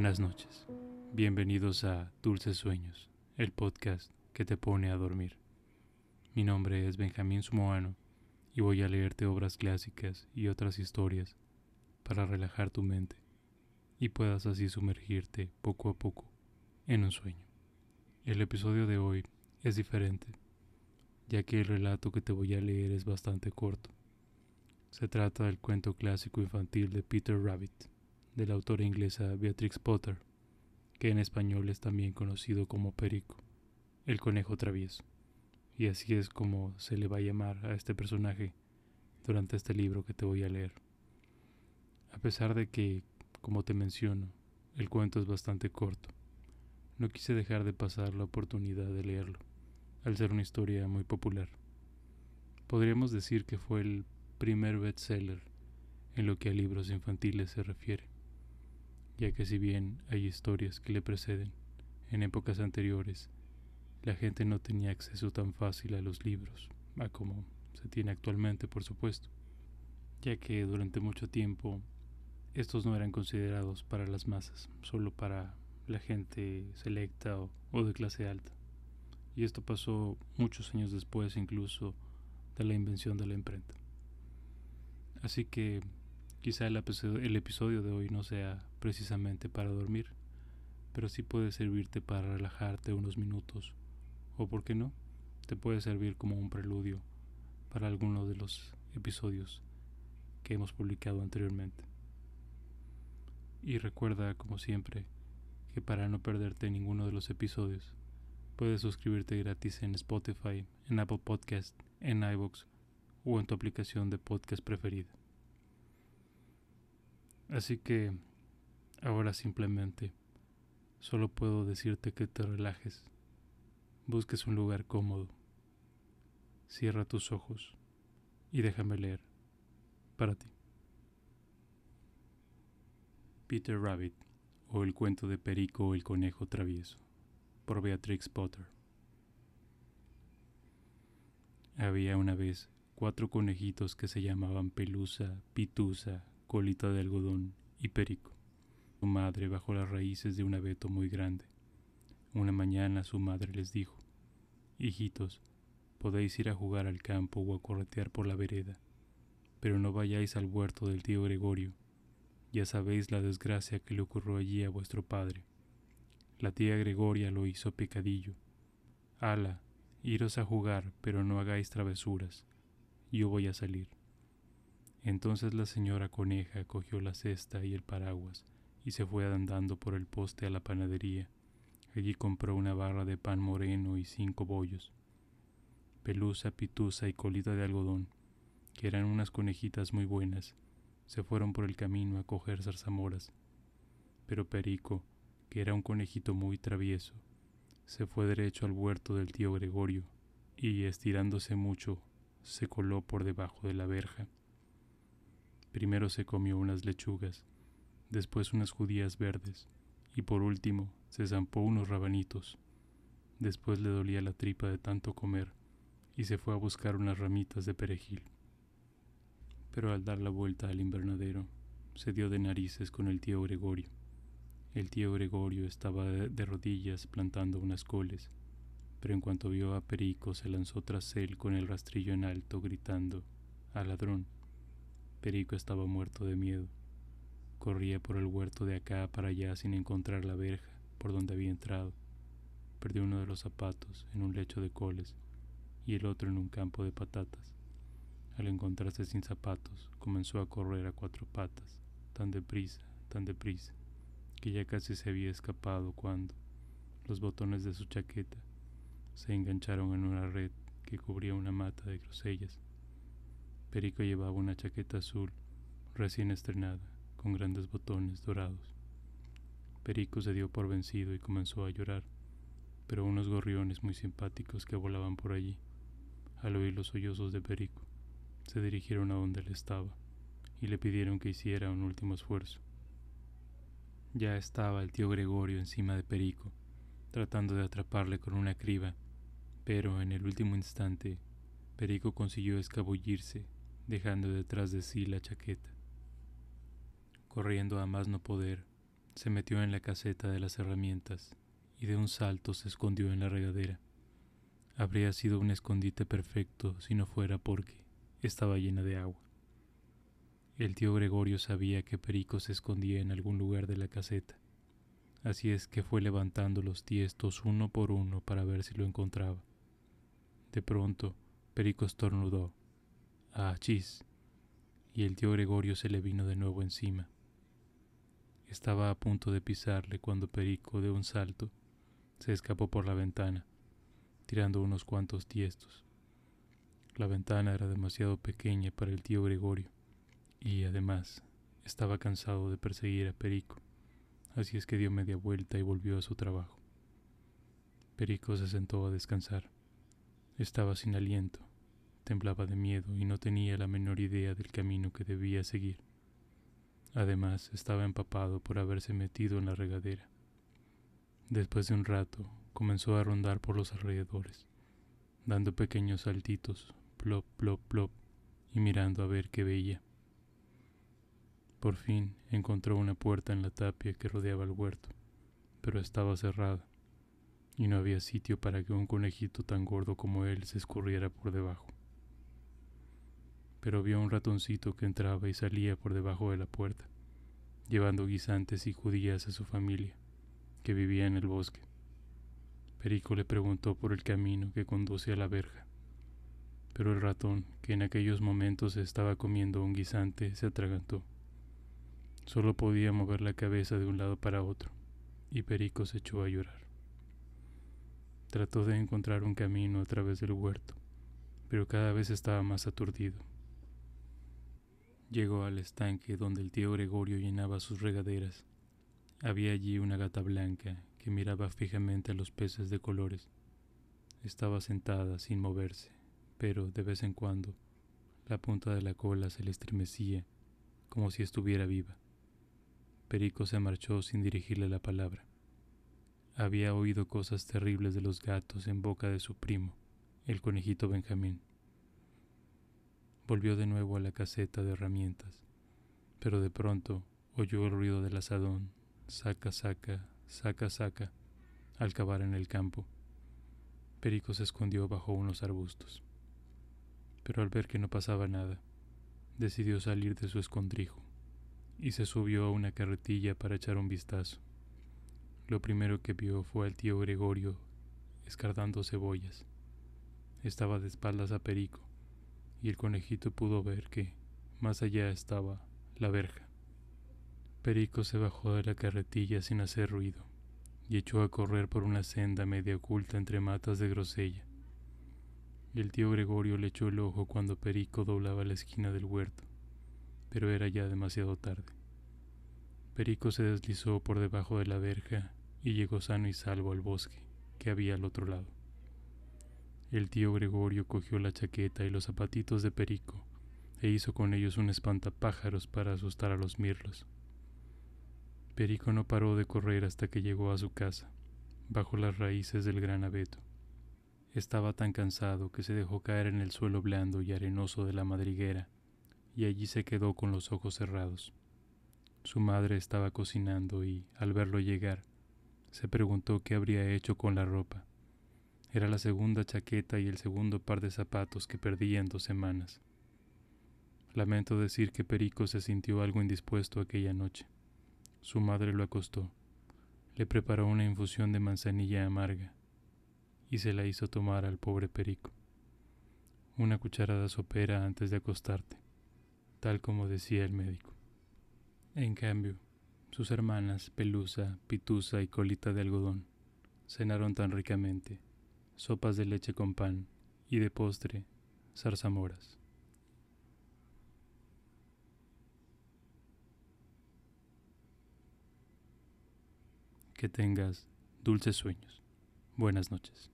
Buenas noches. Bienvenidos a Dulces Sueños, el podcast que te pone a dormir. Mi nombre es Benjamín Sumoano y voy a leerte obras clásicas y otras historias para relajar tu mente y puedas así sumergirte poco a poco en un sueño. El episodio de hoy es diferente, ya que el relato que te voy a leer es bastante corto. Se trata del cuento clásico infantil de Peter Rabbit de la autora inglesa Beatrix Potter, que en español es también conocido como Perico, el conejo travieso. Y así es como se le va a llamar a este personaje durante este libro que te voy a leer. A pesar de que, como te menciono, el cuento es bastante corto, no quise dejar de pasar la oportunidad de leerlo, al ser una historia muy popular. Podríamos decir que fue el primer bestseller en lo que a libros infantiles se refiere ya que si bien hay historias que le preceden, en épocas anteriores la gente no tenía acceso tan fácil a los libros, a como se tiene actualmente, por supuesto, ya que durante mucho tiempo estos no eran considerados para las masas, solo para la gente selecta o, o de clase alta. Y esto pasó muchos años después incluso de la invención de la imprenta. Así que Quizá el episodio, de hoy no sea precisamente para dormir, pero sí puede servirte para relajarte unos minutos, o por qué no, te puede servir como un preludio para alguno de los episodios que hemos publicado anteriormente. Y recuerda, como siempre, que para no perderte ninguno de los episodios, puedes suscribirte gratis en Spotify, en Apple Podcast, en iVoox o en tu aplicación de podcast preferida. Así que ahora simplemente solo puedo decirte que te relajes, busques un lugar cómodo, cierra tus ojos y déjame leer para ti. Peter Rabbit o el cuento de Perico o el conejo travieso por Beatrix Potter. Había una vez cuatro conejitos que se llamaban Pelusa, Pitusa, colita de algodón y perico. Su madre bajo las raíces de un abeto muy grande. Una mañana su madre les dijo, Hijitos, podéis ir a jugar al campo o a corretear por la vereda, pero no vayáis al huerto del tío Gregorio. Ya sabéis la desgracia que le ocurrió allí a vuestro padre. La tía Gregoria lo hizo pecadillo. Ala, iros a jugar, pero no hagáis travesuras. Yo voy a salir. Entonces la señora coneja cogió la cesta y el paraguas y se fue andando por el poste a la panadería. Allí compró una barra de pan moreno y cinco bollos. Pelusa, Pitusa y Colita de algodón, que eran unas conejitas muy buenas, se fueron por el camino a coger zarzamoras. Pero Perico, que era un conejito muy travieso, se fue derecho al huerto del tío Gregorio y, estirándose mucho, se coló por debajo de la verja. Primero se comió unas lechugas, después unas judías verdes y por último se zampó unos rabanitos. Después le dolía la tripa de tanto comer y se fue a buscar unas ramitas de perejil. Pero al dar la vuelta al invernadero, se dio de narices con el tío Gregorio. El tío Gregorio estaba de rodillas plantando unas coles, pero en cuanto vio a Perico se lanzó tras él con el rastrillo en alto, gritando, ¡Al ladrón! Perico estaba muerto de miedo. Corría por el huerto de acá para allá sin encontrar la verja por donde había entrado. Perdió uno de los zapatos en un lecho de coles y el otro en un campo de patatas. Al encontrarse sin zapatos, comenzó a correr a cuatro patas, tan deprisa, tan deprisa, que ya casi se había escapado cuando los botones de su chaqueta se engancharon en una red que cubría una mata de grosellas Perico llevaba una chaqueta azul recién estrenada, con grandes botones dorados. Perico se dio por vencido y comenzó a llorar, pero unos gorriones muy simpáticos que volaban por allí, al oír los sollozos de Perico, se dirigieron a donde él estaba y le pidieron que hiciera un último esfuerzo. Ya estaba el tío Gregorio encima de Perico, tratando de atraparle con una criba, pero en el último instante Perico consiguió escabullirse dejando detrás de sí la chaqueta. Corriendo a más no poder, Se metió en la caseta de las herramientas y de un salto se escondió en la regadera. Habría sido un escondite perfecto si no fuera porque estaba llena de agua. El tío Gregorio sabía que Perico se escondía en algún lugar de la caseta, así es que fue levantando los tiestos uno por uno para ver si lo encontraba. De pronto, Perico estornudó. ¡Ah, chis! Y el tío Gregorio se le vino de nuevo encima. Estaba a punto de pisarle cuando Perico, de un salto, se escapó por la ventana tirando unos cuantos tiestos. La ventana era demasiado pequeña para el tío Gregorio y además estaba cansado de perseguir a Perico, así es que dio media vuelta y volvió a su trabajo. Perico se sentó a descansar. Estaba sin aliento, temblaba de miedo y no tenía la menor idea del camino que debía seguir. Además, estaba empapado por haberse metido en la regadera. Después de un rato, comenzó a rondar por los alrededores, dando pequeños saltitos, plop, plop, plop, y mirando a ver qué veía. Por fin encontró una puerta en la tapia que rodeaba el huerto, pero estaba cerrada, y no había sitio para que un conejito tan gordo como él se escurriera por debajo. Pero vio un ratoncito que entraba y salía por debajo de la puerta, llevando guisantes y judías a su familia, que vivía en el bosque. Perico le preguntó por el camino que conduce a la verja, pero el ratón, que en aquellos momentos estaba comiendo un guisante, se atragantó. Solo podía mover la cabeza de un lado para otro, y Perico se echó a llorar. Trató de encontrar un camino a través del huerto, pero cada vez estaba más aturdido. Llegó al estanque donde el tío Gregorio llenaba sus regaderas. Había allí una gata blanca que miraba fijamente a los peces de colores. Estaba sentada sin moverse, pero de vez en cuando la punta de la cola se le estremecía como si estuviera viva. Perico se marchó sin dirigirle la palabra. Había oído cosas terribles de los gatos en boca de su primo, el conejito Benjamín. Volvió de nuevo a la caseta de herramientas, pero de pronto oyó el ruido del asadón, saca, saca, saca, saca, al cavar en el campo. Perico se escondió bajo unos arbustos. Pero al ver que no pasaba nada, decidió salir de su escondrijo y se subió a una carretilla para echar un vistazo. Lo primero que vio fue al tío Gregorio escardando cebollas. Estaba de espaldas a Perico, y el conejito pudo ver que, más allá estaba la verja. Perico se bajó de la carretilla sin hacer ruido y echó a correr por una senda media oculta entre matas de grosella. El tío Gregorio le echó el ojo cuando Perico doblaba la esquina del huerto, pero era ya demasiado tarde. Perico se deslizó por debajo de la verja y llegó sano y salvo al bosque que había al otro lado. El tío Gregorio cogió la chaqueta y los zapatitos de Perico e hizo con ellos un espantapájaros para asustar a los mirlos. Perico no paró de correr hasta que llegó a su casa, bajo las raíces del gran abeto. Estaba tan cansado que se dejó caer en el suelo blando y arenoso de la madriguera, y allí se quedó con los ojos cerrados. Su madre estaba cocinando y, al verlo llegar, se preguntó qué habría hecho con la ropa. Era la segunda chaqueta y el segundo par de zapatos que perdía en dos semanas. Lamento decir que Perico se sintió algo indispuesto aquella noche. Su madre lo acostó, le preparó una infusión de manzanilla amarga y se la hizo tomar al pobre Perico. Una cucharada sopera antes de acostarte, tal como decía el médico. En cambio, sus hermanas Pelusa, Pitusa y Colita de algodón cenaron tan ricamente, sopas de leche con pan y de postre, zarzamoras. Que tengas dulces sueños. Buenas noches.